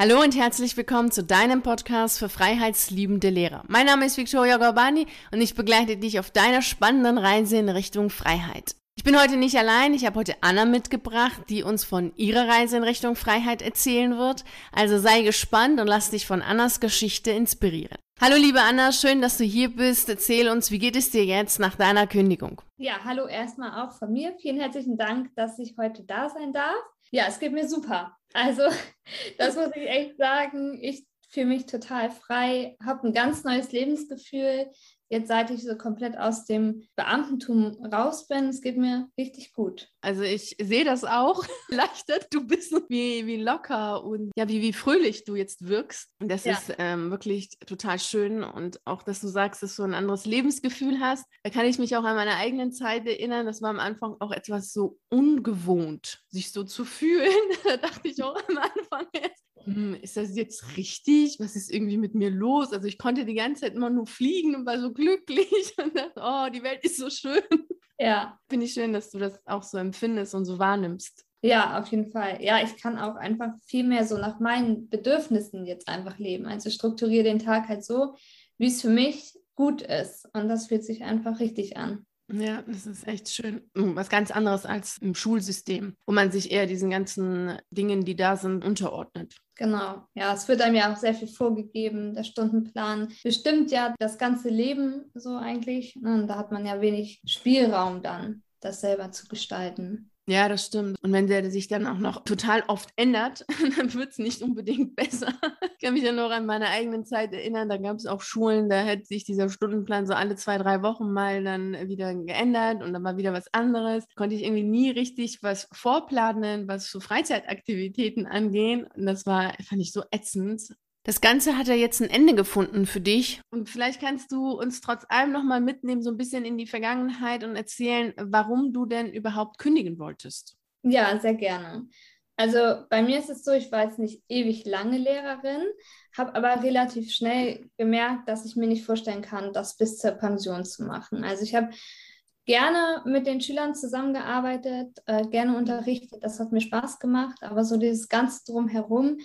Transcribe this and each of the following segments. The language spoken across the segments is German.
Hallo und herzlich willkommen zu deinem Podcast für freiheitsliebende Lehrer. Mein Name ist Victoria Gorbani und ich begleite dich auf deiner spannenden Reise in Richtung Freiheit. Ich bin heute nicht allein, ich habe heute Anna mitgebracht, die uns von ihrer Reise in Richtung Freiheit erzählen wird. Also sei gespannt und lass dich von Annas Geschichte inspirieren. Hallo liebe Anna, schön, dass du hier bist. Erzähl uns, wie geht es dir jetzt nach deiner Kündigung? Ja, hallo erstmal auch von mir. Vielen herzlichen Dank, dass ich heute da sein darf. Ja, es geht mir super. Also, das muss ich echt sagen. Ich fühle mich total frei, habe ein ganz neues Lebensgefühl. Jetzt, seit ich so komplett aus dem Beamtentum raus bin, es geht mir richtig gut. Also ich sehe das auch leichter. Du bist wie, wie locker und ja, wie, wie fröhlich du jetzt wirkst. Und das ja. ist ähm, wirklich total schön. Und auch, dass du sagst, dass du ein anderes Lebensgefühl hast. Da kann ich mich auch an meine eigenen Zeit erinnern. Das war am Anfang auch etwas so ungewohnt, sich so zu fühlen. da dachte ich auch am Anfang jetzt, ist das jetzt richtig? Was ist irgendwie mit mir los? Also ich konnte die ganze Zeit immer nur fliegen und war so glücklich und dachte, oh, die Welt ist so schön. Ja. Finde ich schön, dass du das auch so empfindest und so wahrnimmst. Ja, auf jeden Fall. Ja, ich kann auch einfach viel mehr so nach meinen Bedürfnissen jetzt einfach leben. Also strukturiere den Tag halt so, wie es für mich gut ist. Und das fühlt sich einfach richtig an. Ja, das ist echt schön. Hm, was ganz anderes als im Schulsystem, wo man sich eher diesen ganzen Dingen, die da sind, unterordnet. Genau, ja, es wird einem ja auch sehr viel vorgegeben. Der Stundenplan bestimmt ja das ganze Leben so eigentlich. Ne? Und da hat man ja wenig Spielraum dann, das selber zu gestalten. Ja, das stimmt. Und wenn der sich dann auch noch total oft ändert, dann wird es nicht unbedingt besser. Ich kann mich ja noch an meine eigenen Zeit erinnern, da gab es auch Schulen, da hätte sich dieser Stundenplan so alle zwei, drei Wochen mal dann wieder geändert und dann war wieder was anderes. Konnte ich irgendwie nie richtig was vorplanen, was so Freizeitaktivitäten angehen. Und das war, fand ich so ätzend. Das Ganze hat ja jetzt ein Ende gefunden für dich. Und vielleicht kannst du uns trotz allem nochmal mitnehmen, so ein bisschen in die Vergangenheit und erzählen, warum du denn überhaupt kündigen wolltest. Ja, sehr gerne. Also bei mir ist es so, ich war jetzt nicht ewig lange Lehrerin, habe aber relativ schnell gemerkt, dass ich mir nicht vorstellen kann, das bis zur Pension zu machen. Also ich habe gerne mit den Schülern zusammengearbeitet, äh, gerne unterrichtet, das hat mir Spaß gemacht, aber so dieses ganze drumherum,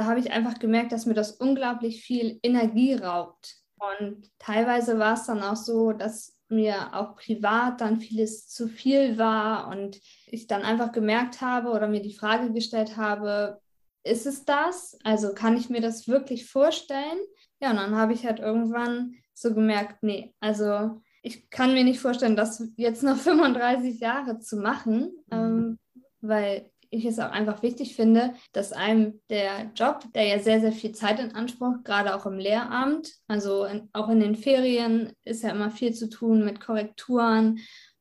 da habe ich einfach gemerkt, dass mir das unglaublich viel Energie raubt. Und teilweise war es dann auch so, dass mir auch privat dann vieles zu viel war und ich dann einfach gemerkt habe oder mir die Frage gestellt habe, ist es das? Also kann ich mir das wirklich vorstellen? Ja, und dann habe ich halt irgendwann so gemerkt, nee, also ich kann mir nicht vorstellen, das jetzt noch 35 Jahre zu machen, mhm. ähm, weil ich es auch einfach wichtig finde, dass einem der Job, der ja sehr, sehr viel Zeit in Anspruch, gerade auch im Lehramt, also in, auch in den Ferien ist ja immer viel zu tun mit Korrekturen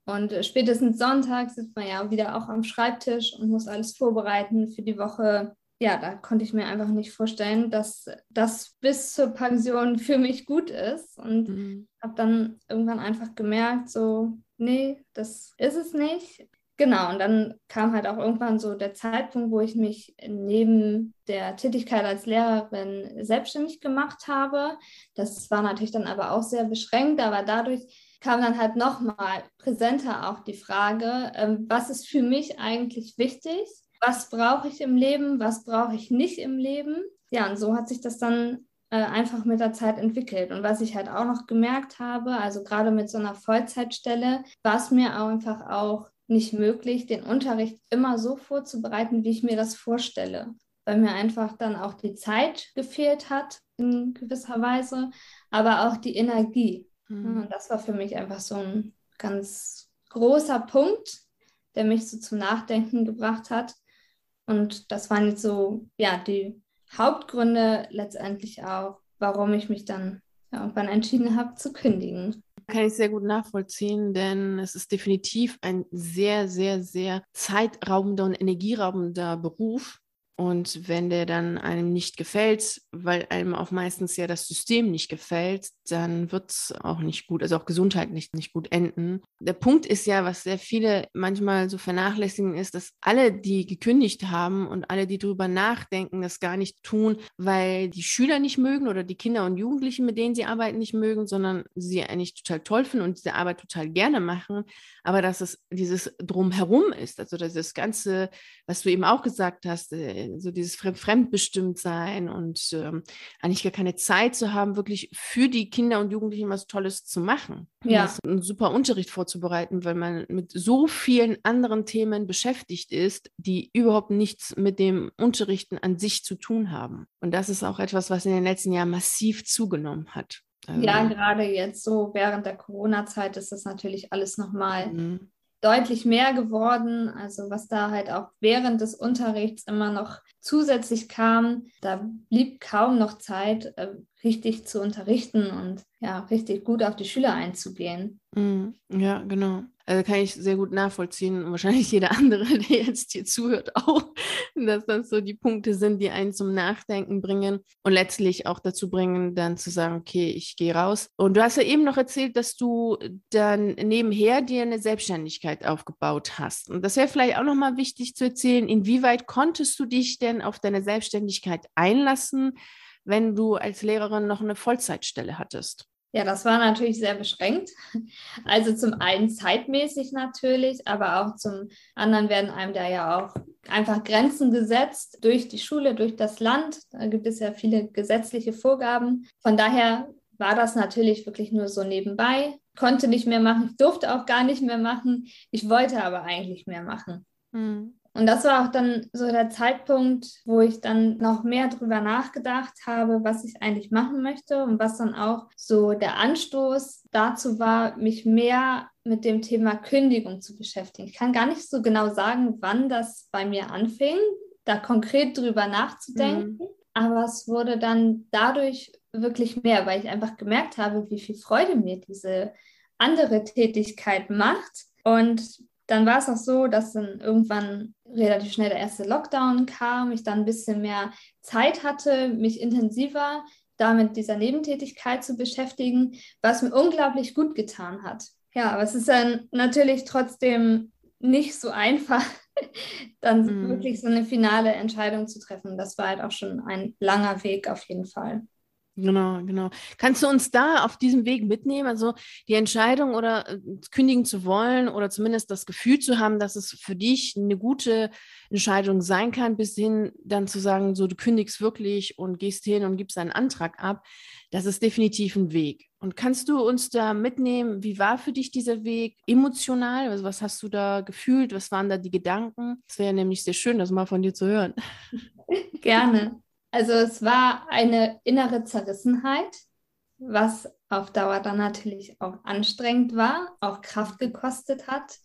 und spätestens Sonntag sitzt man ja wieder auch am Schreibtisch und muss alles vorbereiten für die Woche. Ja, da konnte ich mir einfach nicht vorstellen, dass das bis zur Pension für mich gut ist. Und mhm. habe dann irgendwann einfach gemerkt, so, nee, das ist es nicht. Genau, und dann kam halt auch irgendwann so der Zeitpunkt, wo ich mich neben der Tätigkeit als Lehrerin selbstständig gemacht habe. Das war natürlich dann aber auch sehr beschränkt, aber dadurch kam dann halt nochmal präsenter auch die Frage, ähm, was ist für mich eigentlich wichtig? Was brauche ich im Leben? Was brauche ich nicht im Leben? Ja, und so hat sich das dann äh, einfach mit der Zeit entwickelt. Und was ich halt auch noch gemerkt habe, also gerade mit so einer Vollzeitstelle, war es mir einfach auch nicht möglich, den Unterricht immer so vorzubereiten, wie ich mir das vorstelle, weil mir einfach dann auch die Zeit gefehlt hat in gewisser Weise, aber auch die Energie. Mhm. Und das war für mich einfach so ein ganz großer Punkt, der mich so zum Nachdenken gebracht hat. Und das waren jetzt so, ja, die Hauptgründe letztendlich auch, warum ich mich dann irgendwann entschieden habe zu kündigen. Kann ich sehr gut nachvollziehen, denn es ist definitiv ein sehr, sehr, sehr zeitraubender und energieraubender Beruf. Und wenn der dann einem nicht gefällt, weil einem auch meistens ja das System nicht gefällt, dann wird es auch nicht gut, also auch gesundheitlich nicht gut enden. Der Punkt ist ja, was sehr viele manchmal so vernachlässigen, ist, dass alle, die gekündigt haben und alle, die darüber nachdenken, das gar nicht tun, weil die Schüler nicht mögen oder die Kinder und Jugendlichen, mit denen sie arbeiten, nicht mögen, sondern sie eigentlich total toll finden und diese Arbeit total gerne machen. Aber dass es dieses Drumherum ist, also das Ganze, was du eben auch gesagt hast, äh, so dieses Fremdbestimmtsein und ähm, eigentlich gar keine Zeit zu haben, wirklich für die Kinder und Jugendlichen was Tolles zu machen. Ja. einen super Unterricht vorzubereiten, weil man mit so vielen anderen Themen beschäftigt ist, die überhaupt nichts mit dem Unterrichten an sich zu tun haben. Und das ist auch etwas, was in den letzten Jahren massiv zugenommen hat. Also, ja, gerade jetzt so während der Corona-Zeit ist das natürlich alles nochmal mhm deutlich mehr geworden. Also was da halt auch während des Unterrichts immer noch zusätzlich kam, da blieb kaum noch Zeit, äh, richtig zu unterrichten und ja, richtig gut auf die Schüler einzugehen. Mm, ja, genau. Also kann ich sehr gut nachvollziehen wahrscheinlich jeder andere, der jetzt hier zuhört, auch, dass das so die Punkte sind, die einen zum Nachdenken bringen und letztlich auch dazu bringen, dann zu sagen, okay, ich gehe raus. Und du hast ja eben noch erzählt, dass du dann nebenher dir eine Selbstständigkeit aufgebaut hast. Und das wäre vielleicht auch nochmal wichtig zu erzählen, inwieweit konntest du dich denn auf deine Selbstständigkeit einlassen? Wenn du als Lehrerin noch eine Vollzeitstelle hattest? Ja, das war natürlich sehr beschränkt. Also zum einen zeitmäßig natürlich, aber auch zum anderen werden einem da ja auch einfach Grenzen gesetzt durch die Schule, durch das Land. Da gibt es ja viele gesetzliche Vorgaben. Von daher war das natürlich wirklich nur so nebenbei. Konnte nicht mehr machen, ich durfte auch gar nicht mehr machen. Ich wollte aber eigentlich mehr machen. Mhm. Und das war auch dann so der Zeitpunkt, wo ich dann noch mehr darüber nachgedacht habe, was ich eigentlich machen möchte und was dann auch so der Anstoß dazu war, mich mehr mit dem Thema Kündigung zu beschäftigen. Ich kann gar nicht so genau sagen, wann das bei mir anfing, da konkret drüber nachzudenken. Mhm. Aber es wurde dann dadurch wirklich mehr, weil ich einfach gemerkt habe, wie viel Freude mir diese andere Tätigkeit macht. Und dann war es auch so, dass dann irgendwann relativ schnell der erste Lockdown kam, ich dann ein bisschen mehr Zeit hatte, mich intensiver damit dieser Nebentätigkeit zu beschäftigen, was mir unglaublich gut getan hat. Ja, aber es ist dann natürlich trotzdem nicht so einfach, dann mm. wirklich so eine finale Entscheidung zu treffen. Das war halt auch schon ein langer Weg auf jeden Fall. Genau, genau. Kannst du uns da auf diesem Weg mitnehmen? Also die Entscheidung oder äh, kündigen zu wollen oder zumindest das Gefühl zu haben, dass es für dich eine gute Entscheidung sein kann, bis hin dann zu sagen, so du kündigst wirklich und gehst hin und gibst einen Antrag ab. Das ist definitiv ein Weg. Und kannst du uns da mitnehmen, wie war für dich dieser Weg emotional? Also was hast du da gefühlt? Was waren da die Gedanken? Es wäre nämlich sehr schön, das mal von dir zu hören. Gerne. Also es war eine innere Zerrissenheit, was auf Dauer dann natürlich auch anstrengend war, auch Kraft gekostet hat,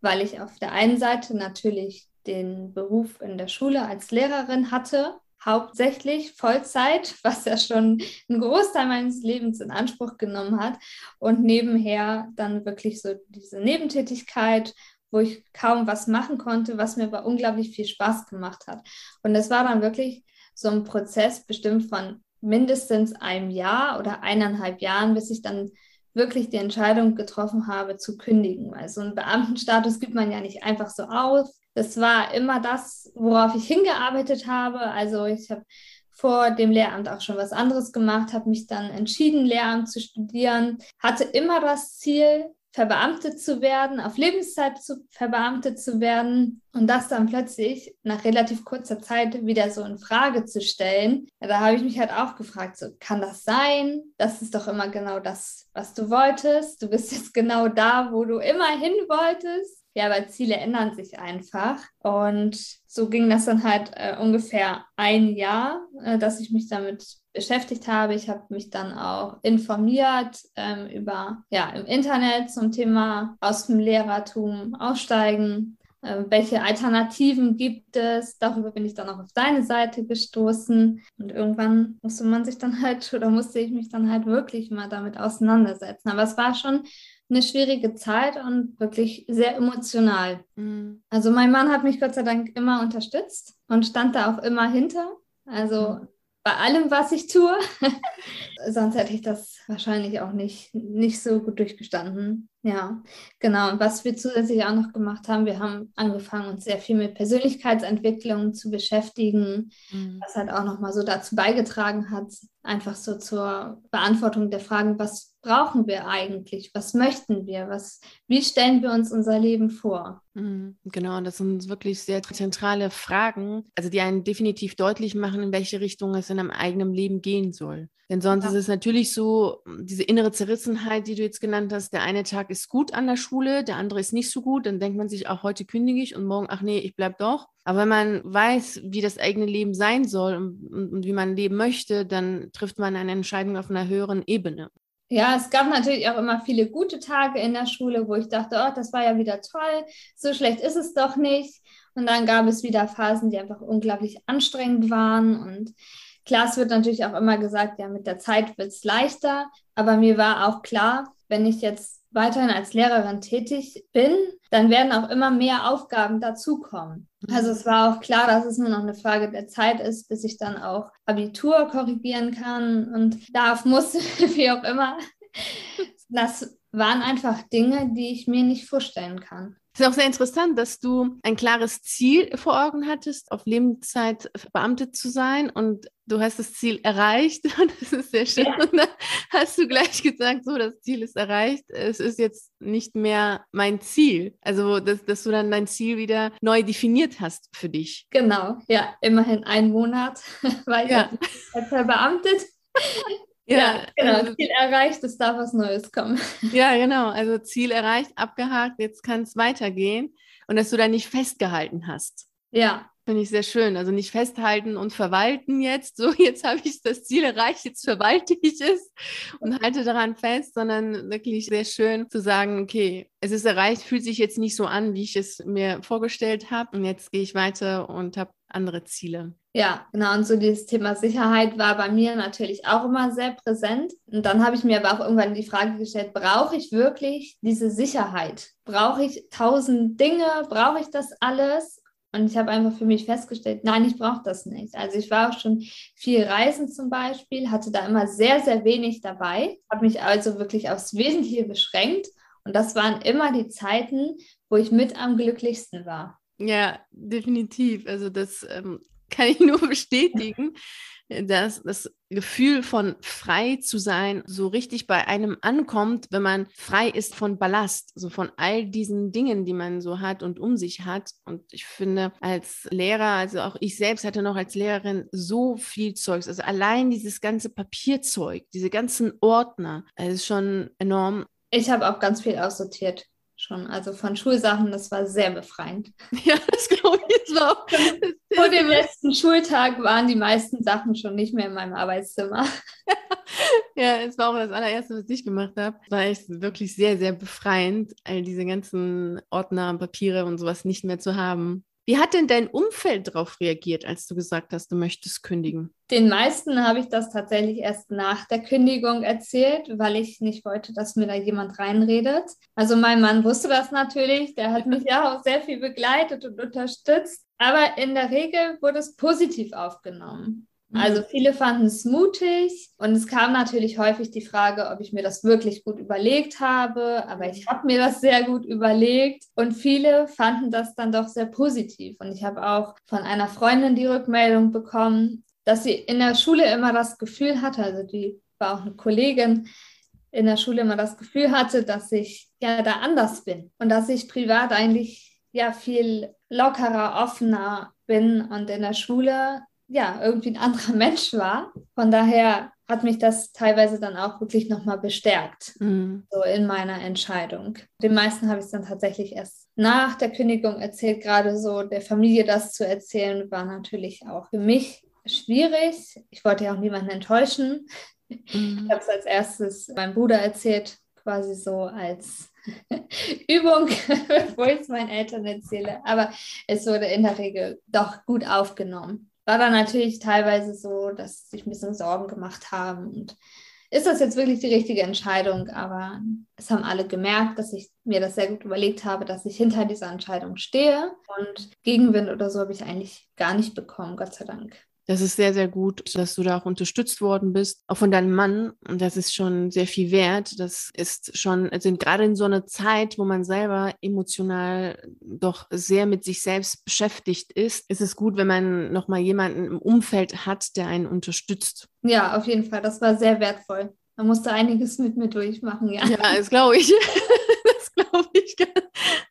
weil ich auf der einen Seite natürlich den Beruf in der Schule als Lehrerin hatte, hauptsächlich Vollzeit, was ja schon einen Großteil meines Lebens in Anspruch genommen hat und nebenher dann wirklich so diese Nebentätigkeit, wo ich kaum was machen konnte, was mir aber unglaublich viel Spaß gemacht hat. Und es war dann wirklich so ein Prozess bestimmt von mindestens einem Jahr oder eineinhalb Jahren, bis ich dann wirklich die Entscheidung getroffen habe, zu kündigen. Weil so einen Beamtenstatus gibt man ja nicht einfach so aus. Das war immer das, worauf ich hingearbeitet habe. Also ich habe vor dem Lehramt auch schon was anderes gemacht, habe mich dann entschieden, Lehramt zu studieren, hatte immer das Ziel, verbeamtet zu werden, auf Lebenszeit zu, verbeamtet zu werden und das dann plötzlich nach relativ kurzer Zeit wieder so in Frage zu stellen. Ja, da habe ich mich halt auch gefragt, so kann das sein? Das ist doch immer genau das, was du wolltest. Du bist jetzt genau da, wo du immer hin wolltest. Ja, aber Ziele ändern sich einfach. Und so ging das dann halt äh, ungefähr ein Jahr, äh, dass ich mich damit beschäftigt habe. Ich habe mich dann auch informiert ähm, über, ja, im Internet zum Thema aus dem Lehrertum aussteigen. Äh, welche Alternativen gibt es? Darüber bin ich dann auch auf deine Seite gestoßen. Und irgendwann musste man sich dann halt, oder musste ich mich dann halt wirklich mal damit auseinandersetzen. Aber es war schon eine schwierige Zeit und wirklich sehr emotional. Mhm. Also mein Mann hat mich Gott sei Dank immer unterstützt und stand da auch immer hinter. Also mhm. bei allem, was ich tue. Sonst hätte ich das wahrscheinlich auch nicht, nicht so gut durchgestanden. Ja, genau. Und was wir zusätzlich auch noch gemacht haben, wir haben angefangen, uns sehr viel mit Persönlichkeitsentwicklung zu beschäftigen, mhm. was halt auch nochmal so dazu beigetragen hat, einfach so zur Beantwortung der Fragen, was brauchen wir eigentlich? Was möchten wir? Was, wie stellen wir uns unser Leben vor? Mhm, genau, das sind wirklich sehr zentrale Fragen, also die einen definitiv deutlich machen, in welche Richtung es in einem eigenen Leben gehen soll. Denn sonst ja. ist es natürlich so, diese innere Zerrissenheit, die du jetzt genannt hast, der eine Tag ist gut an der Schule, der andere ist nicht so gut, dann denkt man sich auch heute kündige ich und morgen, ach nee, ich bleib doch. Aber wenn man weiß, wie das eigene Leben sein soll und, und, wie man leben möchte, dann trifft man eine Entscheidung auf einer höheren Ebene. Ja, es gab natürlich auch immer viele gute Tage in der Schule, wo ich dachte, oh, das war ja wieder toll, so schlecht ist es doch nicht. Und dann gab es wieder Phasen, die einfach unglaublich anstrengend waren. Und klar, es wird natürlich auch immer gesagt, ja, mit der Zeit wird es leichter. Aber mir war auch klar, wenn ich jetzt weiterhin als Lehrerin tätig bin, dann werden auch immer mehr Aufgaben dazukommen. Mhm. Also es war auch klar, dass es nur noch eine Frage der Zeit ist, bis ich dann auch Abitur korrigieren kann und darf, muss, wie auch immer. Das waren einfach Dinge, die ich mir nicht vorstellen kann. Es ist auch sehr interessant, dass du ein klares Ziel vor Augen hattest, auf Lebenszeit verbeamtet zu sein und du hast das Ziel erreicht und das ist sehr schön. Ja. Und dann hast du gleich gesagt, so, das Ziel ist erreicht, es ist jetzt nicht mehr mein Ziel. Also, dass, dass du dann dein Ziel wieder neu definiert hast für dich. Genau, ja, immerhin einen Monat weil ja. verbeamtet. Ja, genau. Also, Ziel erreicht, es darf was Neues kommen. Ja, genau. Also Ziel erreicht, abgehakt, jetzt kann es weitergehen. Und dass du da nicht festgehalten hast. Ja. Finde ich sehr schön. Also nicht festhalten und verwalten jetzt. So, jetzt habe ich das Ziel erreicht, jetzt verwalte ich es und halte daran fest, sondern wirklich sehr schön zu sagen, okay, es ist erreicht, fühlt sich jetzt nicht so an, wie ich es mir vorgestellt habe. Und jetzt gehe ich weiter und habe andere Ziele. Ja, genau. Und so dieses Thema Sicherheit war bei mir natürlich auch immer sehr präsent. Und dann habe ich mir aber auch irgendwann die Frage gestellt, brauche ich wirklich diese Sicherheit? Brauche ich tausend Dinge? Brauche ich das alles? Und ich habe einfach für mich festgestellt, nein, ich brauche das nicht. Also ich war auch schon viel reisen zum Beispiel, hatte da immer sehr, sehr wenig dabei, habe mich also wirklich aufs Wesentliche beschränkt. Und das waren immer die Zeiten, wo ich mit am glücklichsten war. Ja, definitiv. Also das ähm, kann ich nur bestätigen dass das Gefühl von frei zu sein so richtig bei einem ankommt, wenn man frei ist von Ballast, so von all diesen Dingen, die man so hat und um sich hat. Und ich finde, als Lehrer, also auch ich selbst hatte noch als Lehrerin so viel Zeugs, also allein dieses ganze Papierzeug, diese ganzen Ordner, ist schon enorm. Ich habe auch ganz viel aussortiert schon. Also von Schulsachen, das war sehr befreiend. Ja, das glaube ich. Das war auch Vor dem letzten Schultag waren die meisten Sachen schon nicht mehr in meinem Arbeitszimmer. ja, es war auch das allererste, was ich gemacht habe. War echt wirklich sehr, sehr befreiend, all diese ganzen Ordner, Papiere und sowas nicht mehr zu haben. Wie hat denn dein Umfeld darauf reagiert, als du gesagt hast, du möchtest kündigen? Den meisten habe ich das tatsächlich erst nach der Kündigung erzählt, weil ich nicht wollte, dass mir da jemand reinredet. Also mein Mann wusste das natürlich, der hat mich ja auch sehr viel begleitet und unterstützt. Aber in der Regel wurde es positiv aufgenommen. Also mhm. viele fanden es mutig und es kam natürlich häufig die Frage, ob ich mir das wirklich gut überlegt habe, aber ich habe mir das sehr gut überlegt und viele fanden das dann doch sehr positiv und ich habe auch von einer Freundin die Rückmeldung bekommen, dass sie in der Schule immer das Gefühl hatte, also die war auch eine Kollegin, in der Schule immer das Gefühl hatte, dass ich ja da anders bin und dass ich privat eigentlich ja viel lockerer, offener bin und in der Schule ja, irgendwie ein anderer Mensch war. Von daher hat mich das teilweise dann auch wirklich nochmal bestärkt, mhm. so in meiner Entscheidung. Den meisten habe ich es dann tatsächlich erst nach der Kündigung erzählt. Gerade so der Familie das zu erzählen, war natürlich auch für mich schwierig. Ich wollte ja auch niemanden enttäuschen. Mhm. Ich habe es als erstes meinem Bruder erzählt, quasi so als Übung, bevor ich es meinen Eltern erzähle. Aber es wurde in der Regel doch gut aufgenommen war dann natürlich teilweise so, dass sich ein bisschen Sorgen gemacht haben. Und ist das jetzt wirklich die richtige Entscheidung? Aber es haben alle gemerkt, dass ich mir das sehr gut überlegt habe, dass ich hinter dieser Entscheidung stehe. Und Gegenwind oder so habe ich eigentlich gar nicht bekommen, Gott sei Dank. Das ist sehr, sehr gut, dass du da auch unterstützt worden bist, auch von deinem Mann. Und das ist schon sehr viel wert. Das ist schon, also gerade in so einer Zeit, wo man selber emotional doch sehr mit sich selbst beschäftigt ist, ist es gut, wenn man nochmal jemanden im Umfeld hat, der einen unterstützt. Ja, auf jeden Fall. Das war sehr wertvoll. Man musste einiges mit mir durchmachen, ja. Ja, das glaube ich. das glaube ich.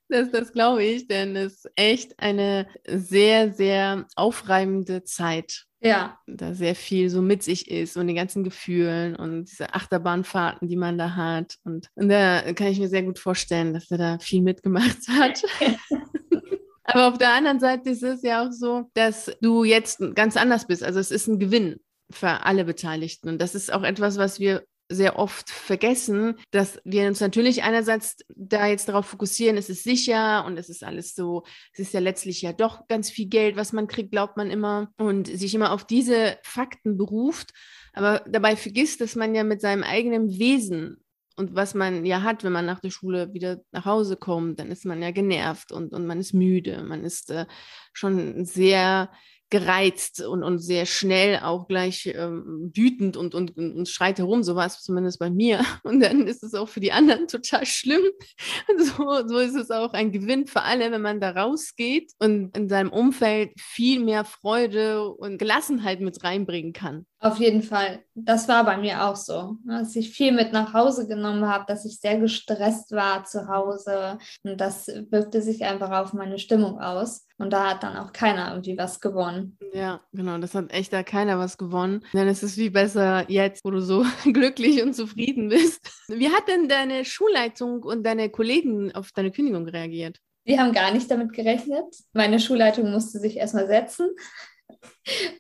Das, das glaube ich, denn es ist echt eine sehr, sehr aufreibende Zeit. Ja. Da sehr viel so mit sich ist und die ganzen Gefühlen und diese Achterbahnfahrten, die man da hat. Und, und da kann ich mir sehr gut vorstellen, dass er da viel mitgemacht hat. Aber auf der anderen Seite ist es ja auch so, dass du jetzt ganz anders bist. Also es ist ein Gewinn für alle Beteiligten. Und das ist auch etwas, was wir sehr oft vergessen, dass wir uns natürlich einerseits da jetzt darauf fokussieren, es ist sicher und es ist alles so, es ist ja letztlich ja doch ganz viel Geld, was man kriegt, glaubt man immer und sich immer auf diese Fakten beruft, aber dabei vergisst, dass man ja mit seinem eigenen Wesen und was man ja hat, wenn man nach der Schule wieder nach Hause kommt, dann ist man ja genervt und, und man ist müde, man ist äh, schon sehr gereizt und, und sehr schnell auch gleich ähm, wütend und, und, und schreit herum. So war es zumindest bei mir. Und dann ist es auch für die anderen total schlimm. So, so ist es auch ein Gewinn für alle, wenn man da rausgeht und in seinem Umfeld viel mehr Freude und Gelassenheit mit reinbringen kann. Auf jeden Fall. Das war bei mir auch so, ne, dass ich viel mit nach Hause genommen habe, dass ich sehr gestresst war zu Hause. Und das wirkte sich einfach auf meine Stimmung aus. Und da hat dann auch keiner irgendwie was gewonnen. Ja, genau. Das hat echt da keiner was gewonnen. Denn es ist viel besser jetzt, wo du so glücklich und zufrieden bist. Wie hat denn deine Schulleitung und deine Kollegen auf deine Kündigung reagiert? Die haben gar nicht damit gerechnet. Meine Schulleitung musste sich erstmal setzen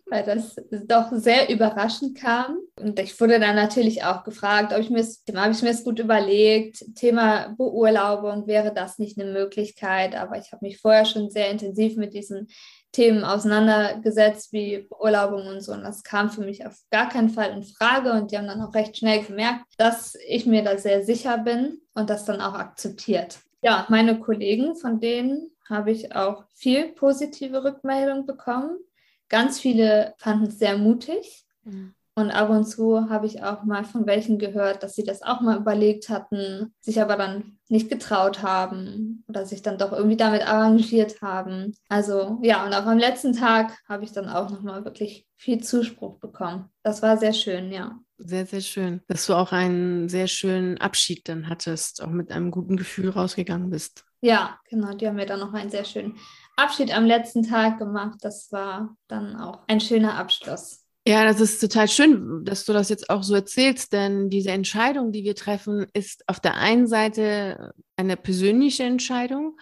weil das doch sehr überraschend kam. Und ich wurde dann natürlich auch gefragt, ob ich mir habe ich mir das gut überlegt. Thema Beurlaubung wäre das nicht eine Möglichkeit, aber ich habe mich vorher schon sehr intensiv mit diesen Themen auseinandergesetzt, wie Beurlaubung und so. Und das kam für mich auf gar keinen Fall in Frage. Und die haben dann auch recht schnell gemerkt, dass ich mir da sehr sicher bin und das dann auch akzeptiert. Ja, meine Kollegen, von denen habe ich auch viel positive Rückmeldung bekommen. Ganz viele fanden es sehr mutig. Mhm. Und ab und zu habe ich auch mal von welchen gehört, dass sie das auch mal überlegt hatten, sich aber dann nicht getraut haben oder sich dann doch irgendwie damit arrangiert haben. Also ja, und auch am letzten Tag habe ich dann auch nochmal wirklich viel Zuspruch bekommen. Das war sehr schön, ja. Sehr, sehr schön, dass du auch einen sehr schönen Abschied dann hattest, auch mit einem guten Gefühl rausgegangen bist. Ja, genau, die haben mir dann noch einen sehr schönen Abschied am letzten Tag gemacht. Das war dann auch ein schöner Abschluss. Ja, das ist total schön, dass du das jetzt auch so erzählst, denn diese Entscheidung, die wir treffen, ist auf der einen Seite eine persönliche Entscheidung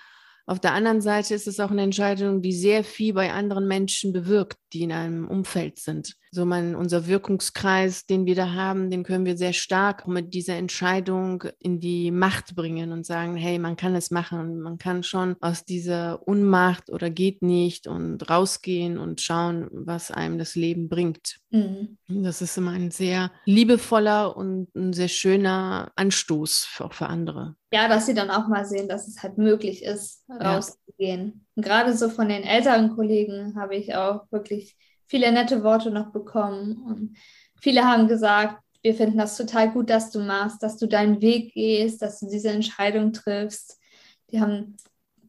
auf der anderen Seite ist es auch eine Entscheidung, die sehr viel bei anderen Menschen bewirkt, die in einem Umfeld sind. So man, unser Wirkungskreis, den wir da haben, den können wir sehr stark mit dieser Entscheidung in die Macht bringen und sagen, hey, man kann es machen. Man kann schon aus dieser Unmacht oder geht nicht und rausgehen und schauen, was einem das Leben bringt. Mhm. Das ist immer ein sehr liebevoller und ein sehr schöner Anstoß auch für andere ja, dass sie dann auch mal sehen, dass es halt möglich ist, rauszugehen. Ja. gerade so von den älteren Kollegen habe ich auch wirklich viele nette Worte noch bekommen. Und viele haben gesagt, wir finden das total gut, dass du machst, dass du deinen Weg gehst, dass du diese Entscheidung triffst. Die haben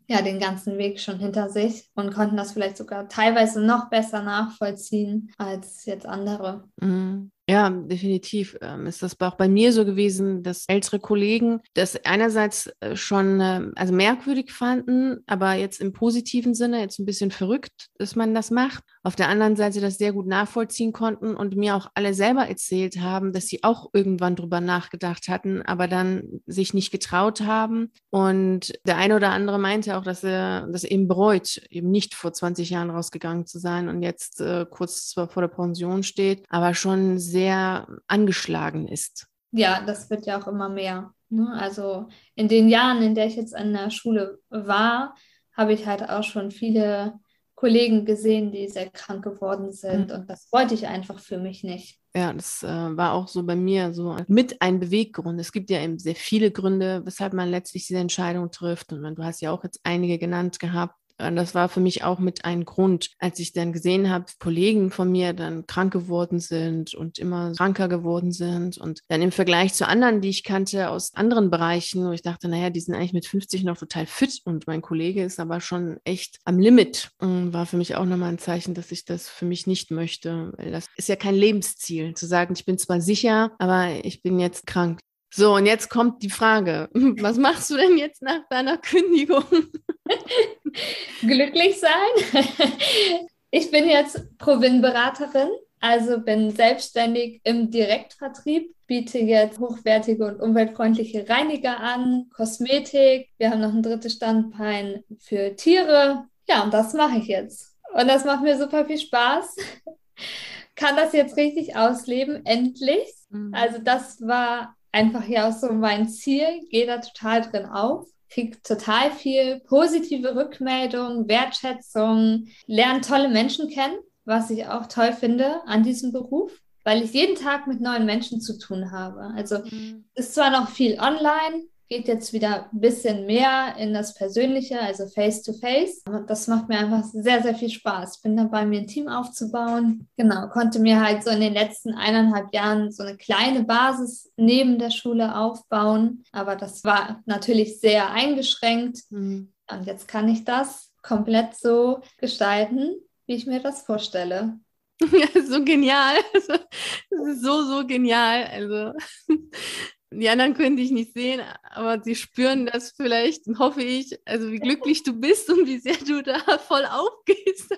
ja den ganzen Weg schon hinter sich und konnten das vielleicht sogar teilweise noch besser nachvollziehen als jetzt andere. Mhm. Ja, definitiv ähm, ist das auch bei mir so gewesen, dass ältere Kollegen das einerseits äh, schon ähm, also merkwürdig fanden, aber jetzt im positiven Sinne jetzt ein bisschen verrückt, dass man das macht. Auf der anderen Seite das sehr gut nachvollziehen konnten und mir auch alle selber erzählt haben, dass sie auch irgendwann drüber nachgedacht hatten, aber dann sich nicht getraut haben. Und der eine oder andere meinte auch, dass er das eben bereut, eben nicht vor 20 Jahren rausgegangen zu sein und jetzt äh, kurz vor der Pension steht, aber schon sehr angeschlagen ist. Ja, das wird ja auch immer mehr. Ne? Also in den Jahren, in der ich jetzt an der Schule war, habe ich halt auch schon viele Kollegen gesehen, die sehr krank geworden sind. Mhm. Und das wollte ich einfach für mich nicht. Ja, das äh, war auch so bei mir so mit ein Beweggrund. Es gibt ja eben sehr viele Gründe, weshalb man letztlich diese Entscheidung trifft. Und du hast ja auch jetzt einige genannt gehabt das war für mich auch mit ein Grund, als ich dann gesehen habe, Kollegen von mir dann krank geworden sind und immer kranker geworden sind und dann im Vergleich zu anderen, die ich kannte aus anderen Bereichen, wo ich dachte, naja, die sind eigentlich mit 50 noch total fit und mein Kollege ist aber schon echt am Limit. Und war für mich auch nochmal ein Zeichen, dass ich das für mich nicht möchte, weil das ist ja kein Lebensziel, zu sagen, ich bin zwar sicher, aber ich bin jetzt krank. So, und jetzt kommt die Frage, was machst du denn jetzt nach deiner Kündigung? Glücklich sein. Ich bin jetzt Provin-Beraterin, also bin selbstständig im Direktvertrieb, biete jetzt hochwertige und umweltfreundliche Reiniger an, Kosmetik. Wir haben noch ein drittes Standbein für Tiere. Ja, und das mache ich jetzt. Und das macht mir super viel Spaß. Kann das jetzt richtig ausleben, endlich. Mhm. Also das war einfach ja auch so mein Ziel, gehe da total drin auf, kriege total viel positive Rückmeldung, Wertschätzung, lerne tolle Menschen kennen, was ich auch toll finde an diesem Beruf, weil ich jeden Tag mit neuen Menschen zu tun habe. Also mhm. ist zwar noch viel online, geht jetzt wieder ein bisschen mehr in das Persönliche, also Face-to-Face. -face. Das macht mir einfach sehr, sehr viel Spaß. Bin dabei, mir ein Team aufzubauen. Genau, konnte mir halt so in den letzten eineinhalb Jahren so eine kleine Basis neben der Schule aufbauen. Aber das war natürlich sehr eingeschränkt. Mhm. Und jetzt kann ich das komplett so gestalten, wie ich mir das vorstelle. Ja, so genial. Das ist so, so genial. Also die anderen können dich nicht sehen, aber sie spüren das vielleicht, hoffe ich, also wie glücklich du bist und wie sehr du da voll aufgehst.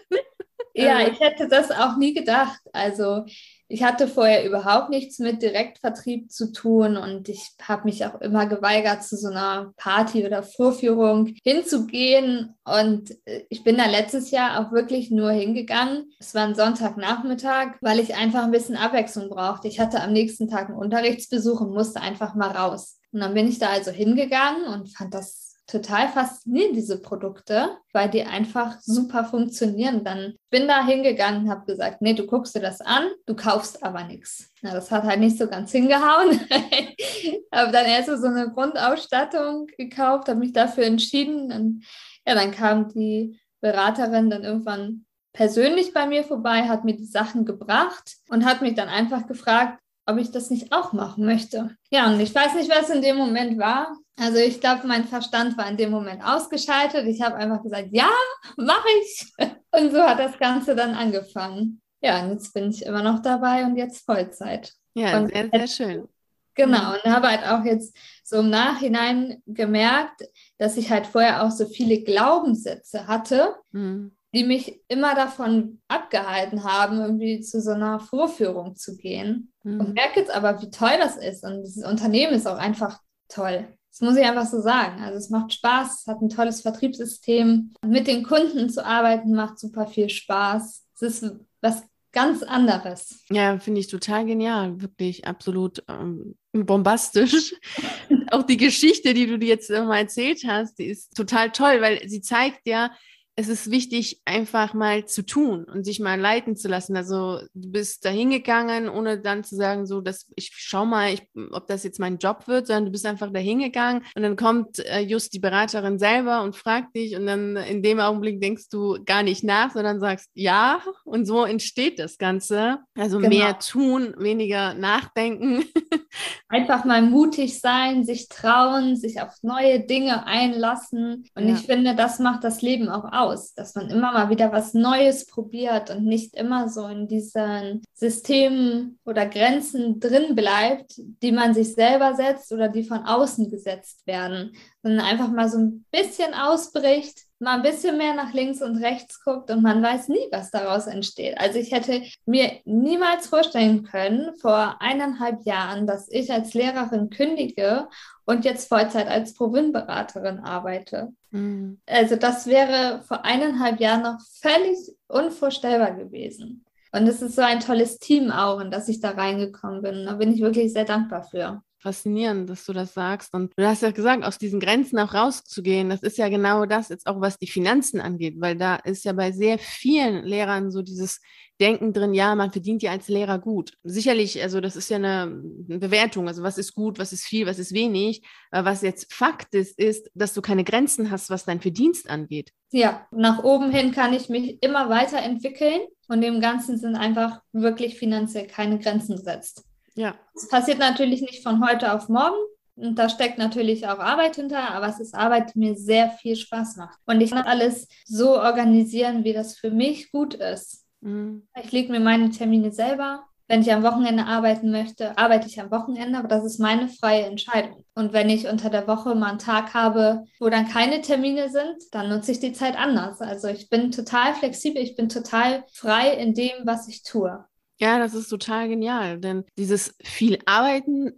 Ja, also ich hätte das auch nie gedacht. Also ich hatte vorher überhaupt nichts mit Direktvertrieb zu tun und ich habe mich auch immer geweigert, zu so einer Party oder Vorführung hinzugehen. Und äh, ich bin da letztes Jahr auch wirklich nur hingegangen. Es war ein Sonntagnachmittag, weil ich einfach ein bisschen Abwechslung brauchte. Ich hatte am nächsten Tag einen Unterrichtsbesuch und musste einfach mal raus. Und dann bin ich da also hingegangen und fand das total faszinierend, diese Produkte, weil die einfach super funktionieren. Dann bin da hingegangen und habe gesagt, nee, du guckst dir das an, du kaufst aber nichts. Na, das hat halt nicht so ganz hingehauen. habe dann erst so eine Grundausstattung gekauft, habe mich dafür entschieden. Und ja, dann kam die Beraterin dann irgendwann persönlich bei mir vorbei, hat mir die Sachen gebracht und hat mich dann einfach gefragt, ob ich das nicht auch machen möchte. Ja, und ich weiß nicht, was in dem Moment war. Also ich glaube, mein Verstand war in dem Moment ausgeschaltet. Ich habe einfach gesagt, ja, mache ich. Und so hat das Ganze dann angefangen. Ja, und jetzt bin ich immer noch dabei und jetzt Vollzeit. Ja, und sehr, sehr schön. Genau, und habe halt auch jetzt so im Nachhinein gemerkt, dass ich halt vorher auch so viele Glaubenssätze hatte, mhm. Die mich immer davon abgehalten haben, irgendwie zu so einer Vorführung zu gehen. Mhm. Und merke jetzt aber, wie toll das ist. Und dieses Unternehmen ist auch einfach toll. Das muss ich einfach so sagen. Also es macht Spaß, es hat ein tolles Vertriebssystem. Mit den Kunden zu arbeiten macht super viel Spaß. Es ist was ganz anderes. Ja, finde ich total genial, wirklich absolut ähm, bombastisch. Auch die Geschichte, die du dir jetzt mal erzählt hast, die ist total toll, weil sie zeigt ja, es ist wichtig, einfach mal zu tun und sich mal leiten zu lassen. Also du bist da hingegangen, ohne dann zu sagen, so, dass ich schau mal, ich, ob das jetzt mein Job wird, sondern du bist einfach da hingegangen und dann kommt äh, just die Beraterin selber und fragt dich und dann in dem Augenblick denkst du gar nicht nach, sondern sagst ja und so entsteht das Ganze. Also genau. mehr tun, weniger nachdenken. einfach mal mutig sein, sich trauen, sich auf neue Dinge einlassen und ja. ich finde, das macht das Leben auch aus aus, dass man immer mal wieder was Neues probiert und nicht immer so in diesen Systemen oder Grenzen drin bleibt, die man sich selber setzt oder die von außen gesetzt werden, sondern einfach mal so ein bisschen ausbricht, mal ein bisschen mehr nach links und rechts guckt und man weiß nie, was daraus entsteht. Also ich hätte mir niemals vorstellen können vor eineinhalb Jahren, dass ich als Lehrerin kündige und jetzt Vollzeit als Provinberaterin arbeite. Mhm. Also das wäre vor eineinhalb Jahren noch völlig unvorstellbar gewesen. Und es ist so ein tolles Team auch, in das ich da reingekommen bin. Da bin ich wirklich sehr dankbar für faszinierend, dass du das sagst. Und du hast ja gesagt, aus diesen Grenzen auch rauszugehen, das ist ja genau das, jetzt auch was die Finanzen angeht, weil da ist ja bei sehr vielen Lehrern so dieses denken drin, ja, man verdient ja als Lehrer gut. Sicherlich, also das ist ja eine Bewertung, also was ist gut, was ist viel, was ist wenig. Aber was jetzt Fakt ist, ist, dass du keine Grenzen hast, was dein Verdienst angeht. Ja, nach oben hin kann ich mich immer weiterentwickeln und dem Ganzen sind einfach wirklich finanziell keine Grenzen gesetzt. Ja. Es passiert natürlich nicht von heute auf morgen, und da steckt natürlich auch Arbeit hinter, aber es ist Arbeit, die mir sehr viel Spaß macht. Und ich kann alles so organisieren, wie das für mich gut ist. Mhm. Ich lege mir meine Termine selber. Wenn ich am Wochenende arbeiten möchte, arbeite ich am Wochenende, aber das ist meine freie Entscheidung. Und wenn ich unter der Woche mal einen Tag habe, wo dann keine Termine sind, dann nutze ich die Zeit anders. Also ich bin total flexibel, ich bin total frei in dem, was ich tue. Ja, das ist total genial, denn dieses viel Arbeiten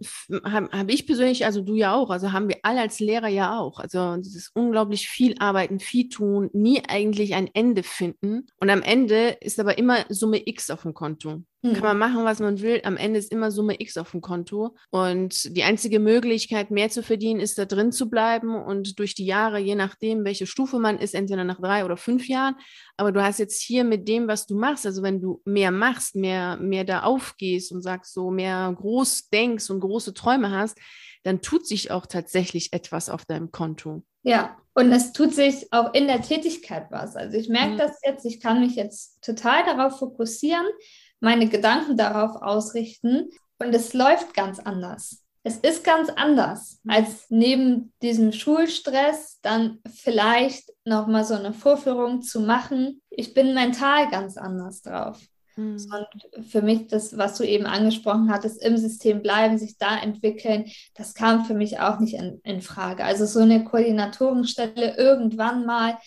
habe hab ich persönlich, also du ja auch, also haben wir alle als Lehrer ja auch. Also dieses unglaublich viel Arbeiten, viel tun, nie eigentlich ein Ende finden. Und am Ende ist aber immer Summe X auf dem Konto. Kann man machen, was man will. Am Ende ist immer Summe X auf dem Konto. Und die einzige Möglichkeit, mehr zu verdienen, ist da drin zu bleiben und durch die Jahre, je nachdem, welche Stufe man ist, entweder nach drei oder fünf Jahren. Aber du hast jetzt hier mit dem, was du machst, also wenn du mehr machst, mehr, mehr da aufgehst und sagst so, mehr groß denkst und große Träume hast, dann tut sich auch tatsächlich etwas auf deinem Konto. Ja, und es tut sich auch in der Tätigkeit was. Also ich merke mhm. das jetzt, ich kann mich jetzt total darauf fokussieren, meine Gedanken darauf ausrichten und es läuft ganz anders. Es ist ganz anders, als neben diesem Schulstress dann vielleicht nochmal so eine Vorführung zu machen. Ich bin mental ganz anders drauf. Mhm. Und für mich, das, was du eben angesprochen hattest, im System bleiben, sich da entwickeln, das kam für mich auch nicht in, in Frage. Also so eine Koordinatorenstelle irgendwann mal,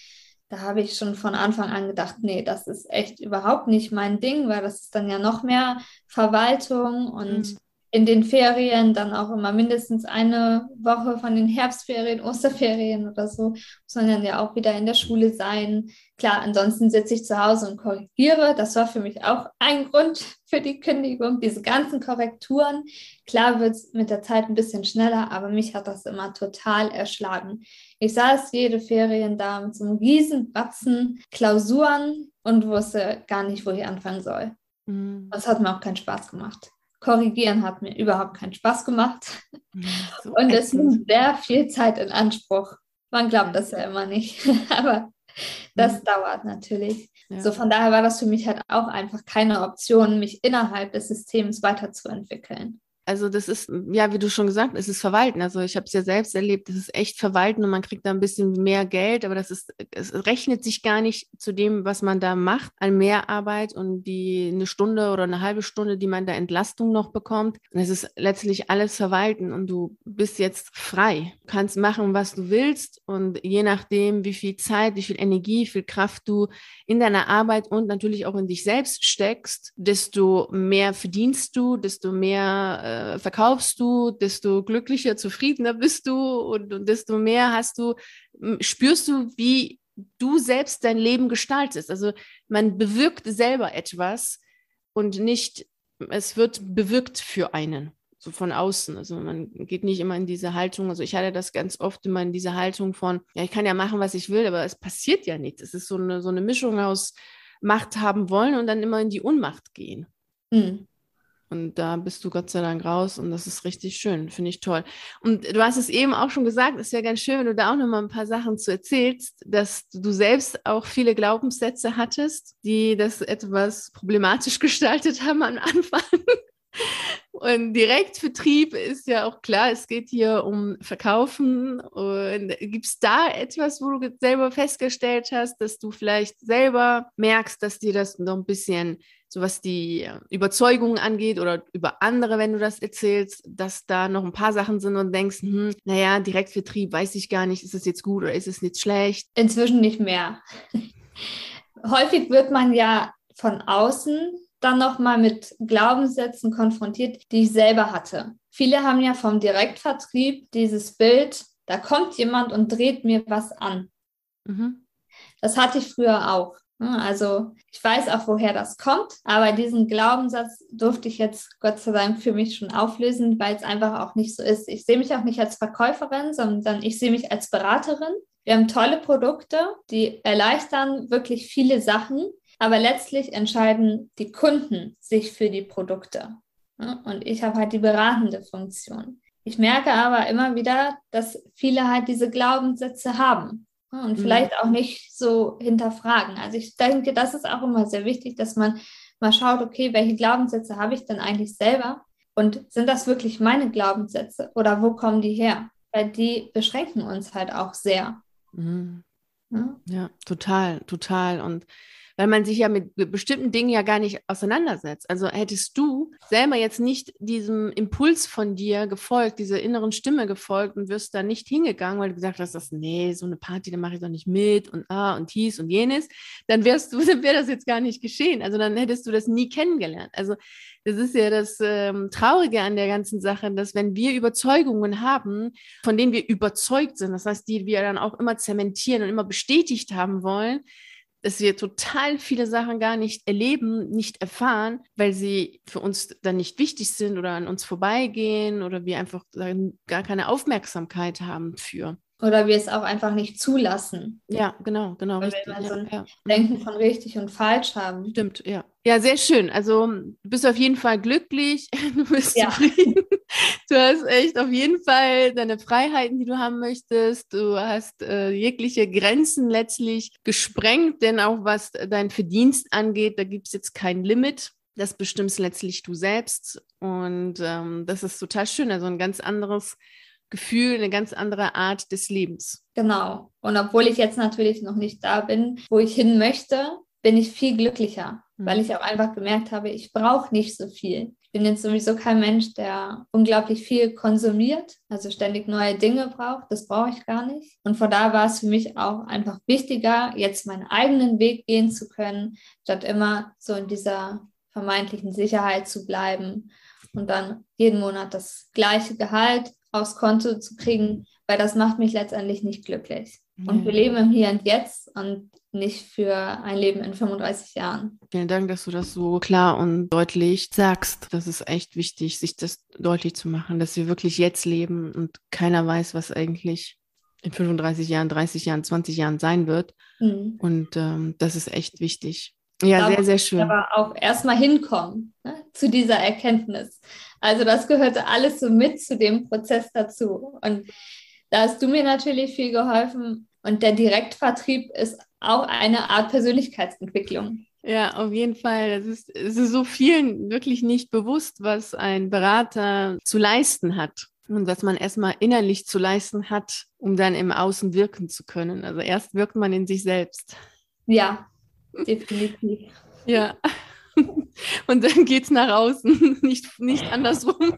da habe ich schon von Anfang an gedacht, nee, das ist echt überhaupt nicht mein Ding, weil das ist dann ja noch mehr Verwaltung und mhm. in den Ferien dann auch immer mindestens eine Woche von den Herbstferien, Osterferien oder so, sondern ja auch wieder in der Schule sein. Klar, ansonsten sitze ich zu Hause und korrigiere. Das war für mich auch ein Grund für die Kündigung, diese ganzen Korrekturen. Klar wird es mit der Zeit ein bisschen schneller, aber mich hat das immer total erschlagen. Ich saß jede Ferien da mit so einem riesen Batzen Klausuren und wusste gar nicht, wo ich anfangen soll. Mhm. Das hat mir auch keinen Spaß gemacht. Korrigieren hat mir überhaupt keinen Spaß gemacht. Mhm, so und es nimmt sehr viel Zeit in Anspruch. Man glaubt das ja immer nicht, aber das mhm. dauert natürlich. Ja. So von daher war das für mich halt auch einfach keine Option, mich innerhalb des Systems weiterzuentwickeln. Also das ist, ja, wie du schon gesagt hast, es ist Verwalten. Also ich habe es ja selbst erlebt, das ist echt Verwalten und man kriegt da ein bisschen mehr Geld, aber das ist, es rechnet sich gar nicht zu dem, was man da macht an Mehrarbeit und die eine Stunde oder eine halbe Stunde, die man da Entlastung noch bekommt. Und es ist letztlich alles Verwalten und du bist jetzt frei. Du kannst machen, was du willst und je nachdem, wie viel Zeit, wie viel Energie, wie viel Kraft du in deiner Arbeit und natürlich auch in dich selbst steckst, desto mehr verdienst du, desto mehr äh, verkaufst du, desto glücklicher, zufriedener bist du und, und desto mehr hast du, spürst du, wie du selbst dein Leben gestaltest. Also man bewirkt selber etwas und nicht, es wird bewirkt für einen, so von außen. Also man geht nicht immer in diese Haltung. Also ich hatte das ganz oft immer in diese Haltung von, ja, ich kann ja machen, was ich will, aber es passiert ja nichts. Es ist so eine, so eine Mischung aus Macht haben wollen und dann immer in die Unmacht gehen. Mhm. Und da bist du Gott sei Dank raus und das ist richtig schön, finde ich toll. Und du hast es eben auch schon gesagt, es wäre ganz schön, wenn du da auch noch mal ein paar Sachen zu erzählst, dass du selbst auch viele Glaubenssätze hattest, die das etwas problematisch gestaltet haben am Anfang. Und Direktvertrieb ist ja auch klar, es geht hier um Verkaufen. Und gibt es da etwas, wo du selber festgestellt hast, dass du vielleicht selber merkst, dass dir das noch ein bisschen so was die Überzeugung angeht oder über andere, wenn du das erzählst, dass da noch ein paar Sachen sind und denkst, hm, naja, Direktvertrieb weiß ich gar nicht, ist es jetzt gut oder ist es nicht schlecht? Inzwischen nicht mehr. Häufig wird man ja von außen dann nochmal mit Glaubenssätzen konfrontiert, die ich selber hatte. Viele haben ja vom Direktvertrieb dieses Bild, da kommt jemand und dreht mir was an. Mhm. Das hatte ich früher auch. Also ich weiß auch, woher das kommt, aber diesen Glaubenssatz durfte ich jetzt Gott sei Dank für mich schon auflösen, weil es einfach auch nicht so ist. Ich sehe mich auch nicht als Verkäuferin, sondern ich sehe mich als Beraterin. Wir haben tolle Produkte, die erleichtern wirklich viele Sachen. Aber letztlich entscheiden die Kunden sich für die Produkte. Und ich habe halt die beratende Funktion. Ich merke aber immer wieder, dass viele halt diese Glaubenssätze haben und mhm. vielleicht auch nicht so hinterfragen. Also ich denke, das ist auch immer sehr wichtig, dass man mal schaut, okay, welche Glaubenssätze habe ich denn eigentlich selber? Und sind das wirklich meine Glaubenssätze oder wo kommen die her? Weil die beschränken uns halt auch sehr. Mhm. Ja? ja, total, total. Und weil man sich ja mit bestimmten Dingen ja gar nicht auseinandersetzt. Also hättest du selber jetzt nicht diesem Impuls von dir gefolgt, dieser inneren Stimme gefolgt und wirst da nicht hingegangen, weil du gesagt hast, das, nee, so eine Party, da mache ich doch nicht mit und ah und dies und jenes, dann wärst du, dann wäre das jetzt gar nicht geschehen. Also dann hättest du das nie kennengelernt. Also das ist ja das ähm, Traurige an der ganzen Sache, dass wenn wir Überzeugungen haben, von denen wir überzeugt sind, das heißt, die wir dann auch immer zementieren und immer bestätigt haben wollen, dass wir total viele Sachen gar nicht erleben, nicht erfahren, weil sie für uns dann nicht wichtig sind oder an uns vorbeigehen oder wir einfach gar keine Aufmerksamkeit haben für. Oder wir es auch einfach nicht zulassen. Ja, genau, genau. Weil richtig, wir immer so ein ja. Denken von richtig und falsch haben. Stimmt, ja. Ja, sehr schön. Also du bist auf jeden Fall glücklich, du bist ja. zufrieden. Du hast echt auf jeden Fall deine Freiheiten, die du haben möchtest. Du hast äh, jegliche Grenzen letztlich gesprengt, denn auch was dein Verdienst angeht, da gibt es jetzt kein Limit. Das bestimmst letztlich du selbst. Und ähm, das ist total schön. Also ein ganz anderes Gefühl, eine ganz andere Art des Lebens. Genau. Und obwohl ich jetzt natürlich noch nicht da bin, wo ich hin möchte, bin ich viel glücklicher, mhm. weil ich auch einfach gemerkt habe, ich brauche nicht so viel. Ich bin jetzt sowieso kein Mensch, der unglaublich viel konsumiert, also ständig neue Dinge braucht. Das brauche ich gar nicht. Und von da war es für mich auch einfach wichtiger, jetzt meinen eigenen Weg gehen zu können, statt immer so in dieser vermeintlichen Sicherheit zu bleiben und dann jeden Monat das gleiche Gehalt aufs Konto zu kriegen, weil das macht mich letztendlich nicht glücklich. Mhm. Und wir leben im Hier und Jetzt und nicht für ein Leben in 35 Jahren. Vielen Dank, dass du das so klar und deutlich sagst. Das ist echt wichtig, sich das deutlich zu machen, dass wir wirklich jetzt leben und keiner weiß, was eigentlich in 35 Jahren, 30 Jahren, 20 Jahren sein wird. Mhm. Und ähm, das ist echt wichtig. Ja, sehr, sehr schön. Aber auch erstmal hinkommen ne, zu dieser Erkenntnis. Also das gehörte alles so mit zu dem Prozess dazu. Und da hast du mir natürlich viel geholfen. Und der Direktvertrieb ist auch eine Art Persönlichkeitsentwicklung. Ja, auf jeden Fall. Es ist, es ist so vielen wirklich nicht bewusst, was ein Berater zu leisten hat und was man erstmal innerlich zu leisten hat, um dann im Außen wirken zu können. Also erst wirkt man in sich selbst. Ja, definitiv. ja. Und dann geht es nach außen, nicht, nicht andersrum.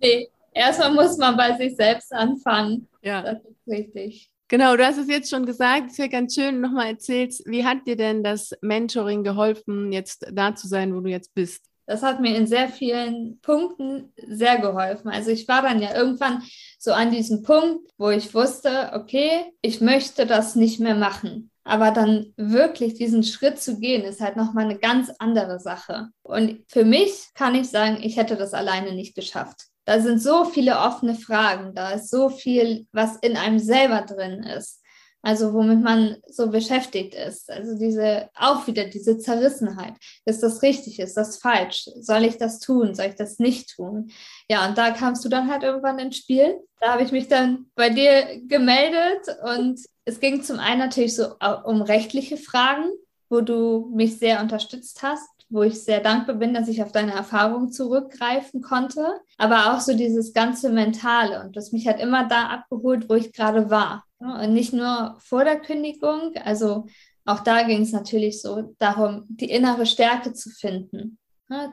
Nee, erstmal muss man bei sich selbst anfangen. Ja. Das ist richtig. Genau, du hast es jetzt schon gesagt, es wäre ganz schön, nochmal erzählst, wie hat dir denn das Mentoring geholfen, jetzt da zu sein, wo du jetzt bist? Das hat mir in sehr vielen Punkten sehr geholfen. Also ich war dann ja irgendwann so an diesem Punkt, wo ich wusste, okay, ich möchte das nicht mehr machen. Aber dann wirklich diesen Schritt zu gehen, ist halt nochmal eine ganz andere Sache. Und für mich kann ich sagen, ich hätte das alleine nicht geschafft. Da sind so viele offene Fragen, da ist so viel, was in einem selber drin ist. Also womit man so beschäftigt ist. Also diese, auch wieder diese Zerrissenheit. Ist das richtig? Ist das falsch? Soll ich das tun? Soll ich das nicht tun? Ja, und da kamst du dann halt irgendwann ins Spiel. Da habe ich mich dann bei dir gemeldet und es ging zum einen natürlich so um rechtliche Fragen, wo du mich sehr unterstützt hast, wo ich sehr dankbar bin, dass ich auf deine Erfahrung zurückgreifen konnte, aber auch so dieses ganze Mentale und das mich hat immer da abgeholt, wo ich gerade war. Und nicht nur vor der Kündigung, also auch da ging es natürlich so darum, die innere Stärke zu finden,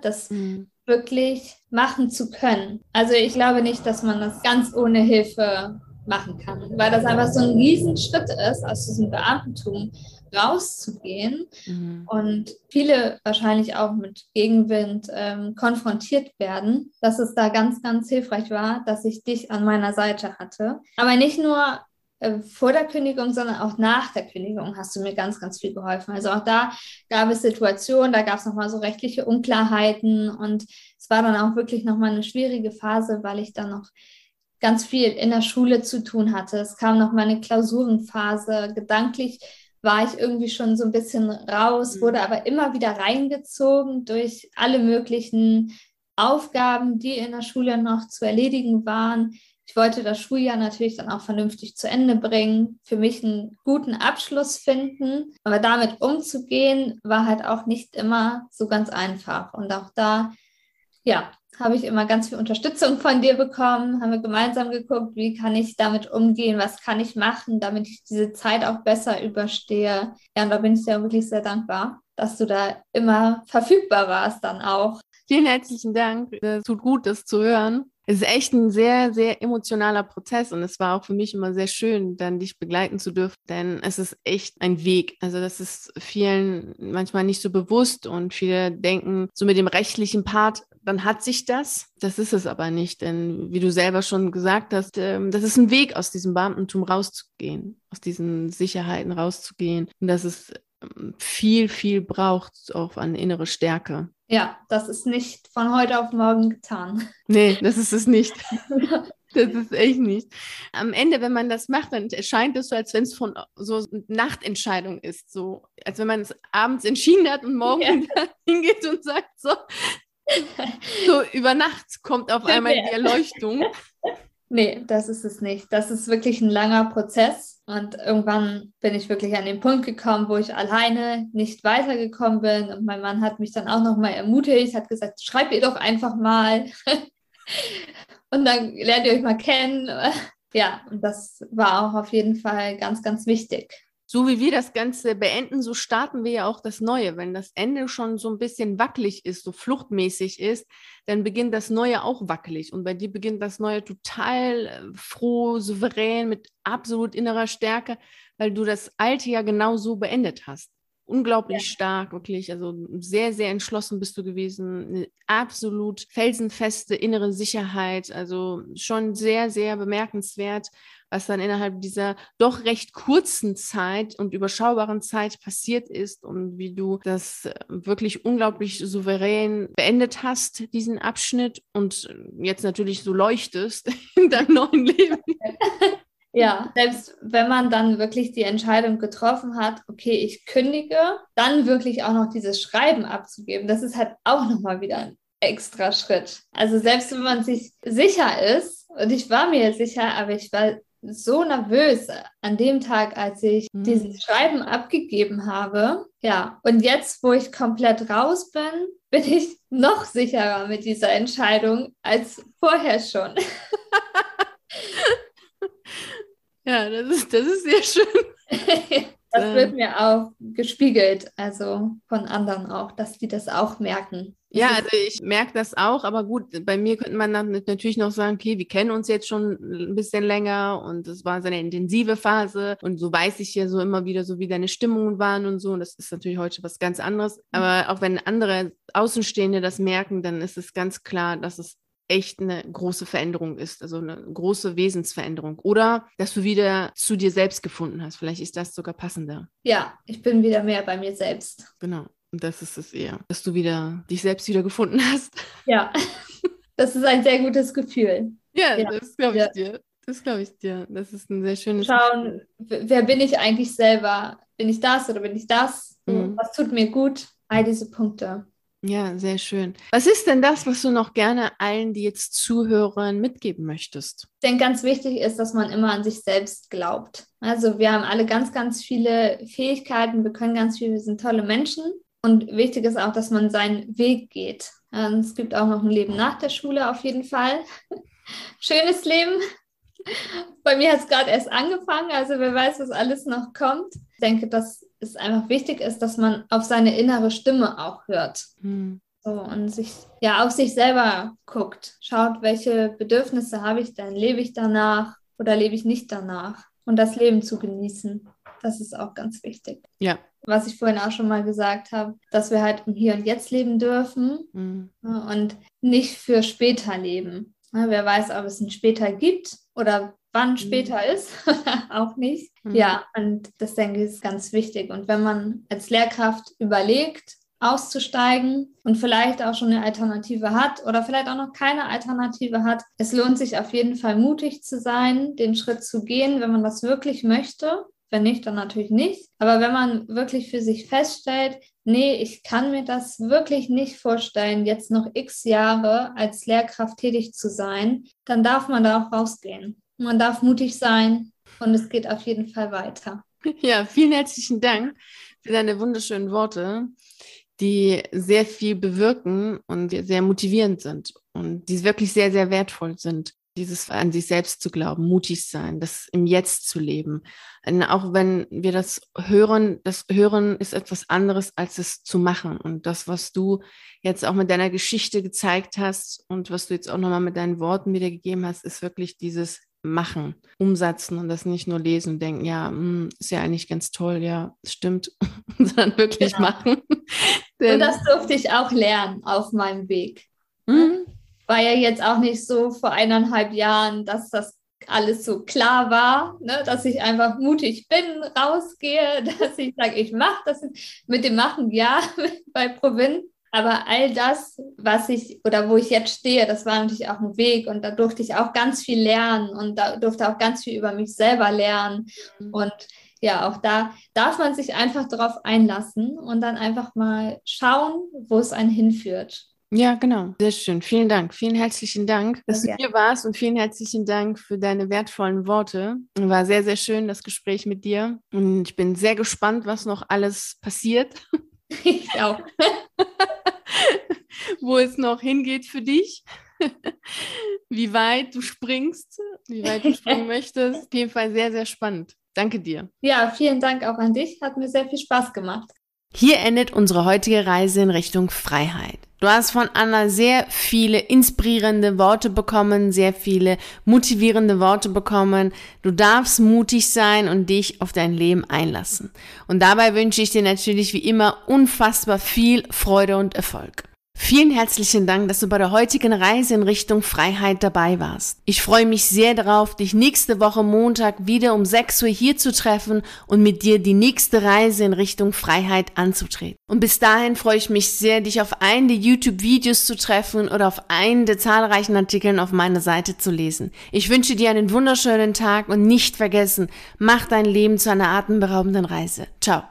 das mhm. wirklich machen zu können. Also ich glaube nicht, dass man das ganz ohne Hilfe machen kann, weil das einfach so ein Riesenschritt ist, aus diesem Beamtentum rauszugehen mhm. und viele wahrscheinlich auch mit Gegenwind ähm, konfrontiert werden, dass es da ganz, ganz hilfreich war, dass ich dich an meiner Seite hatte. Aber nicht nur äh, vor der Kündigung, sondern auch nach der Kündigung hast du mir ganz, ganz viel geholfen. Also auch da gab es Situationen, da gab es nochmal so rechtliche Unklarheiten und es war dann auch wirklich nochmal eine schwierige Phase, weil ich dann noch ganz viel in der Schule zu tun hatte. Es kam noch mal eine Klausurenphase. Gedanklich war ich irgendwie schon so ein bisschen raus, mhm. wurde aber immer wieder reingezogen durch alle möglichen Aufgaben, die in der Schule noch zu erledigen waren. Ich wollte das Schuljahr natürlich dann auch vernünftig zu Ende bringen, für mich einen guten Abschluss finden. Aber damit umzugehen, war halt auch nicht immer so ganz einfach. Und auch da, ja, habe ich immer ganz viel Unterstützung von dir bekommen, haben wir gemeinsam geguckt, wie kann ich damit umgehen, was kann ich machen, damit ich diese Zeit auch besser überstehe. Ja, und da bin ich dir wirklich sehr dankbar, dass du da immer verfügbar warst dann auch. Vielen herzlichen Dank. Es tut gut, das zu hören. Es ist echt ein sehr, sehr emotionaler Prozess und es war auch für mich immer sehr schön, dann dich begleiten zu dürfen, denn es ist echt ein Weg. Also das ist vielen manchmal nicht so bewusst und viele denken, so mit dem rechtlichen Part dann hat sich das. Das ist es aber nicht, denn wie du selber schon gesagt hast, ähm, das ist ein Weg, aus diesem Beamtentum rauszugehen, aus diesen Sicherheiten rauszugehen und dass es ähm, viel, viel braucht, auch an innere Stärke. Ja, das ist nicht von heute auf morgen getan. Nee, das ist es nicht. Das ist echt nicht. Am Ende, wenn man das macht, dann erscheint es so, als wenn es von so Nachtentscheidung ist. So, als wenn man es abends entschieden hat und morgen ja. hingeht und sagt, so, so über Nacht kommt auf einmal die Erleuchtung. Nee, das ist es nicht. Das ist wirklich ein langer Prozess. Und irgendwann bin ich wirklich an den Punkt gekommen, wo ich alleine nicht weitergekommen bin. Und mein Mann hat mich dann auch nochmal ermutigt, hat gesagt, schreib ihr doch einfach mal. und dann lernt ihr euch mal kennen. Ja, und das war auch auf jeden Fall ganz, ganz wichtig so wie wir das Ganze beenden, so starten wir ja auch das Neue. Wenn das Ende schon so ein bisschen wackelig ist, so fluchtmäßig ist, dann beginnt das Neue auch wackelig. Und bei dir beginnt das Neue total äh, froh, souverän, mit absolut innerer Stärke, weil du das Alte ja genau so beendet hast. Unglaublich ja. stark, wirklich. Also sehr, sehr entschlossen bist du gewesen. Eine absolut felsenfeste innere Sicherheit. Also schon sehr, sehr bemerkenswert was dann innerhalb dieser doch recht kurzen Zeit und überschaubaren Zeit passiert ist und wie du das äh, wirklich unglaublich souverän beendet hast, diesen Abschnitt und jetzt natürlich so leuchtest in deinem neuen Leben. Ja, selbst wenn man dann wirklich die Entscheidung getroffen hat, okay, ich kündige, dann wirklich auch noch dieses Schreiben abzugeben, das ist halt auch nochmal wieder ein extra Schritt. Also selbst wenn man sich sicher ist, und ich war mir sicher, aber ich war so nervös an dem Tag, als ich mhm. dieses Schreiben abgegeben habe. Ja, und jetzt, wo ich komplett raus bin, bin ich noch sicherer mit dieser Entscheidung als vorher schon. ja, das ist, das ist sehr schön. das wird mir auch gespiegelt, also von anderen auch, dass die das auch merken. Ja, also ich merke das auch, aber gut, bei mir könnte man dann natürlich noch sagen, okay, wir kennen uns jetzt schon ein bisschen länger und es war so eine intensive Phase und so weiß ich ja so immer wieder so, wie deine Stimmungen waren und so und das ist natürlich heute was ganz anderes, mhm. aber auch wenn andere Außenstehende das merken, dann ist es ganz klar, dass es echt eine große Veränderung ist, also eine große Wesensveränderung. Oder dass du wieder zu dir selbst gefunden hast. Vielleicht ist das sogar passender. Ja, ich bin wieder mehr bei mir selbst. Genau. Und das ist es eher, dass du wieder dich selbst wieder gefunden hast. Ja, das ist ein sehr gutes Gefühl. Ja, ja. das glaube ich ja. dir. Das glaube ich dir. Das ist ein sehr schönes Schauen, Gefühl. wer bin ich eigentlich selber? Bin ich das oder bin ich das? Mhm. Was tut mir gut? All diese Punkte. Ja, sehr schön. Was ist denn das, was du noch gerne allen, die jetzt zuhören, mitgeben möchtest? Ich denke, ganz wichtig ist, dass man immer an sich selbst glaubt. Also wir haben alle ganz, ganz viele Fähigkeiten, wir können ganz viel, wir sind tolle Menschen. Und wichtig ist auch, dass man seinen Weg geht. Und es gibt auch noch ein Leben nach der Schule auf jeden Fall. Schönes Leben. Bei mir hat es gerade erst angefangen, also wer weiß, was alles noch kommt. Ich denke, dass es einfach wichtig ist, dass man auf seine innere Stimme auch hört. Mhm. So, und sich ja auf sich selber guckt, schaut, welche Bedürfnisse habe ich denn? Lebe ich danach oder lebe ich nicht danach? Und das Leben zu genießen. Das ist auch ganz wichtig. Ja, was ich vorhin auch schon mal gesagt habe, dass wir halt im Hier und Jetzt leben dürfen mhm. und nicht für später leben. wer weiß, ob es ein später gibt oder wann mhm. später ist, auch nicht. Mhm. Ja, und das denke ich ist ganz wichtig. Und wenn man als Lehrkraft überlegt, auszusteigen und vielleicht auch schon eine Alternative hat oder vielleicht auch noch keine Alternative hat. Es lohnt sich auf jeden Fall mutig zu sein, den Schritt zu gehen, wenn man das wirklich möchte Wenn nicht, dann natürlich nicht. Aber wenn man wirklich für sich feststellt, nee, ich kann mir das wirklich nicht vorstellen, jetzt noch x Jahre als Lehrkraft tätig zu sein, dann darf man da auch rausgehen. Man darf mutig sein und es geht auf jeden Fall weiter. Ja, vielen herzlichen Dank für deine wunderschönen Worte, die sehr viel bewirken und sehr motivierend sind und die wirklich sehr, sehr wertvoll sind dieses an sich selbst zu glauben, mutig sein, das im Jetzt zu leben. Und auch wenn wir das hören, das Hören ist etwas anderes als es zu machen. Und das, was du jetzt auch mit deiner Geschichte gezeigt hast und was du jetzt auch nochmal mit deinen Worten wiedergegeben hast, ist wirklich dieses Machen, umsetzen und das nicht nur lesen und denken, ja, hm, ist ja eigentlich ganz toll, ja, stimmt, sondern wirklich genau. machen. und das durfte ich auch lernen auf meinem Weg. Mhm war ja jetzt auch nicht so vor eineinhalb Jahren, dass das alles so klar war, ne? dass ich einfach mutig bin, rausgehe, dass ich sage, ich mache das mit dem Machen, ja, bei Provin. Aber all das, was ich oder wo ich jetzt stehe, das war natürlich auch ein Weg und da durfte ich auch ganz viel lernen und da durfte auch ganz viel über mich selber lernen. Mhm. Und ja, auch da darf man sich einfach darauf einlassen und dann einfach mal schauen, wo es einen hinführt. Ja, genau. Sehr schön. Vielen Dank. Vielen herzlichen Dank, dass okay. du hier warst und vielen herzlichen Dank für deine wertvollen Worte. War sehr, sehr schön, das Gespräch mit dir. Und ich bin sehr gespannt, was noch alles passiert. Ich auch. Wo es noch hingeht für dich. Wie weit du springst, wie weit du springen möchtest. Auf jeden Fall sehr, sehr spannend. Danke dir. Ja, vielen Dank auch an dich. Hat mir sehr viel Spaß gemacht. Hier endet unsere heutige Reise in Richtung Freiheit. Du hast von Anna sehr viele inspirierende Worte bekommen, sehr viele motivierende Worte bekommen. Du darfst mutig sein und dich auf dein Leben einlassen. Und dabei wünsche ich dir natürlich wie immer unfassbar viel Freude und Erfolg. Vielen herzlichen Dank, dass du bei der heutigen Reise in Richtung Freiheit dabei warst. Ich freue mich sehr darauf, dich nächste Woche Montag wieder um 6 Uhr hier zu treffen und mit dir die nächste Reise in Richtung Freiheit anzutreten. Und bis dahin freue ich mich sehr, dich auf einen der YouTube-Videos zu treffen oder auf einen der zahlreichen Artikeln auf meiner Seite zu lesen. Ich wünsche dir einen wunderschönen Tag und nicht vergessen, mach dein Leben zu einer atemberaubenden Reise. Ciao.